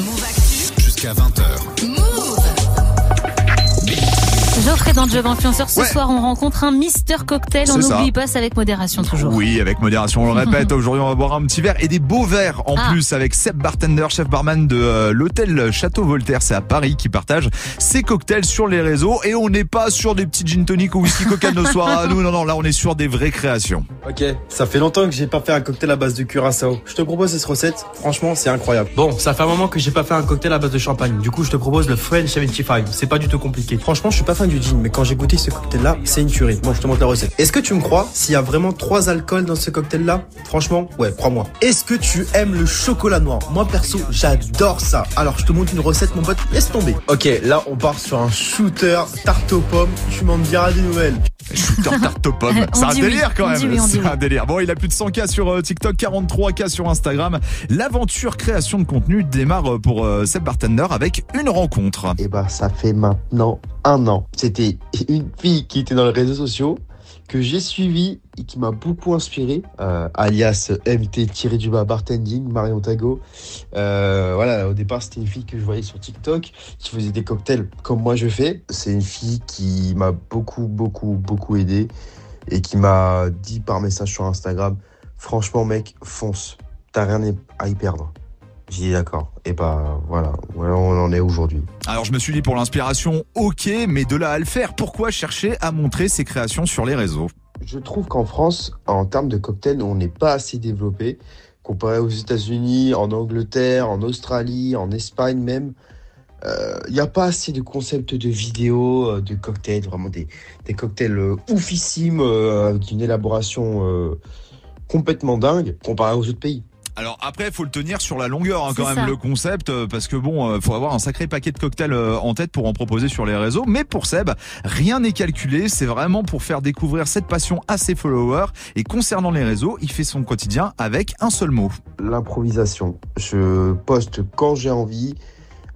Move Actu. Jusqu'à 20h. Geoffrey dans Job Influenceur. Ce Ouais. soir, on rencontre un Mister Cocktail. On n'oublie pas, c'est avec modération toujours. Oui, avec modération, on le répète. Aujourd'hui, on va boire un petit verre et des beaux verres en Ah. plus avec Seb Bartender, chef barman de euh, l'hôtel Château Voltaire. C'est à Paris qui partage ses cocktails sur les réseaux et on n'est pas sur des petits gin tonic ou whisky coca de nos soirs à nous. Non, non, là, on est sur des vraies créations. Ok, ça fait longtemps que j'ai pas fait un cocktail à base de curaçao. Je te propose cette recette, franchement c'est incroyable. Bon, ça fait un moment que j'ai pas fait un cocktail à base de champagne. Du coup, je te propose le French 75. C'est pas du tout compliqué. Franchement, je suis pas fan du mais quand j'ai goûté ce cocktail là, c'est une tuerie. Moi, je te montre la recette. Est-ce que tu me crois S'il y a vraiment trois alcools dans ce cocktail là, franchement, ouais, crois-moi. Est-ce que tu aimes le chocolat noir? Moi perso, j'adore ça. Alors, je te montre une recette, mon pote. Laisse tomber. Ok, là, on part sur un shooter tarte aux pommes. Tu m'en diras des nouvelles. Shooter tarte aux pommes. On C'est un oui. délire quand même. C'est oui. un délire. Bon, il a plus de 100K sur euh, TikTok, 43K sur Instagram. L'aventure création de contenu démarre euh, pour euh, Seb Bartender avec une rencontre. Et bah ça fait maintenant un an. C'était une fille qui était dans les réseaux sociaux que j'ai suivie et qui m'a beaucoup inspiré, euh, alias MT tiré du bas bartending, Marion Tago. Euh, voilà, au départ c'était une fille que je voyais sur TikTok qui faisait des cocktails comme moi je fais. C'est une fille qui m'a beaucoup beaucoup beaucoup aidé et qui m'a dit par message sur Instagram, franchement mec, fonce, t'as rien à y perdre. J'ai dit d'accord. Et bah voilà, voilà où on en est aujourd'hui. Alors je me suis dit pour l'inspiration, ok, mais de là à le faire, pourquoi chercher à montrer ses créations sur les réseaux? Je trouve qu'en France, en termes de cocktails, on n'est pas assez développé. Comparé aux États-Unis, en Angleterre, en Australie, en Espagne même, il n'y a pas assez de concepts de vidéos, euh, de cocktails, vraiment des, des cocktails euh, oufissimes, euh, avec une élaboration euh, complètement dingue, comparé aux autres pays. Alors après, faut le tenir sur la longueur hein, quand même ça. le concept, euh, parce que bon, euh, faut avoir un sacré paquet de cocktails euh, en tête pour en proposer sur les réseaux. Mais pour Seb, rien n'est calculé, c'est vraiment pour faire découvrir cette passion à ses followers. Et concernant les réseaux, il fait son quotidien avec un seul mot. L'improvisation. Je poste quand j'ai envie.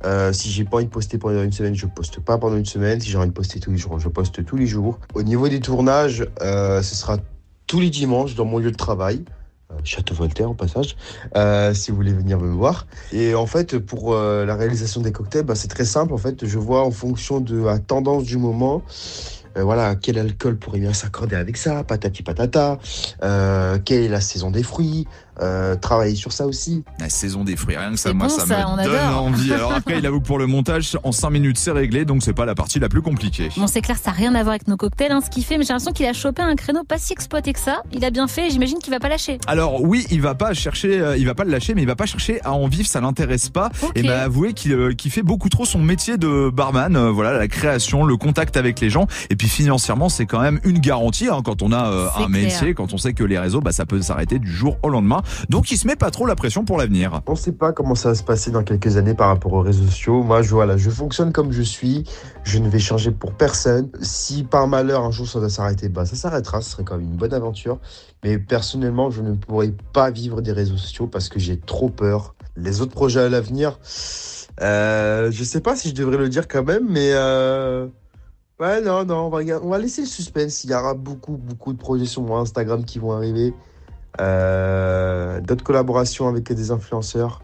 Euh, si j'ai pas envie de poster pendant une semaine, je poste pas pendant une semaine. Si j'ai envie de poster tous les jours, je poste tous les jours. Au niveau des tournages, euh, ce sera tous les dimanches dans mon lieu de travail. Château Voltaire, au passage, euh, si vous voulez venir me voir. Et en fait, pour euh, la réalisation des cocktails, bah, c'est très simple. En fait, je vois en fonction de la tendance du moment, euh, voilà, quel alcool pourrait bien s'accorder avec ça, patati patata, euh, quelle est la saison des fruits, euh, travailler sur ça aussi. La saison des fruits, rien que ça, moi, bon, ça, ça, on me donne adore. envie. Alors après, il avoue que pour le montage, en 5 minutes, c'est réglé, donc c'est pas la partie la plus compliquée. Bon, c'est clair, ça n'a rien à voir avec nos cocktails, hein, ce qu'il fait, mais j'ai l'impression qu'il a chopé un créneau pas si exploité que ça. Il a bien fait, j'imagine qu'il va pas lâcher. Alors oui, il va pas chercher, euh, il va pas le lâcher, mais il va pas chercher à en vivre, ça l'intéresse pas. Et m'a avoué qu'il euh, fait beaucoup trop son métier de barman, euh, voilà, la création, le contact avec les gens. Et puis financièrement, c'est quand même une garantie hein, quand on a euh, un clair. métier, quand on sait que les réseaux, bah, ça peut s'arrêter du jour au lendemain. Donc il se met pas trop la pression pour l'avenir. On ne sait pas comment ça va se passer dans quelques années par rapport aux réseaux sociaux. Moi, je, voilà, je fonctionne comme je suis. Je ne vais changer pour personne. Si par malheur un jour ça doit s'arrêter, bah, ça s'arrêtera. Ce serait quand même une bonne aventure. Mais personnellement, je ne pourrais pas vivre des réseaux sociaux parce que j'ai trop peur. Les autres projets à l'avenir, euh, je sais pas si je devrais le dire quand même, mais euh, ouais, non, non, on va, on va laisser le suspense. Il y aura beaucoup, beaucoup de projets sur mon Instagram qui vont arriver. Euh, D'autres collaborations avec des influenceurs.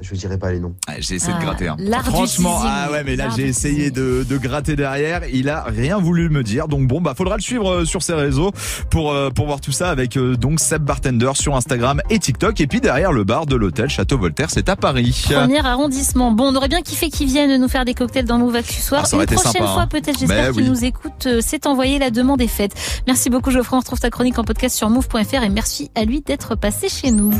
Je ne dirai pas les noms. Ah, j'ai essayé Ah, de gratter. hein. du Franchement, ah ouais, mais là j'ai essayé de, de gratter derrière. Il a rien voulu me dire. Donc bon, bah faudra le suivre euh, sur ses réseaux pour euh, pour voir tout ça avec euh, donc Seb Bartender sur Instagram et TikTok. Et puis derrière le bar de l'hôtel Château Voltaire, c'est à Paris. Premier arrondissement. Bon, on aurait bien kiffé qu'ils viennent nous faire des cocktails dans Move Actu Soir. Ah, Une prochaine sympa, fois, hein. peut-être, j'espère Ben qu'ils oui. nous écoutent. C'est envoyé, la demande est faite. Merci beaucoup, Geoffrey. On retrouve ta chronique en podcast sur move.fr et merci à lui d'être passé chez nous.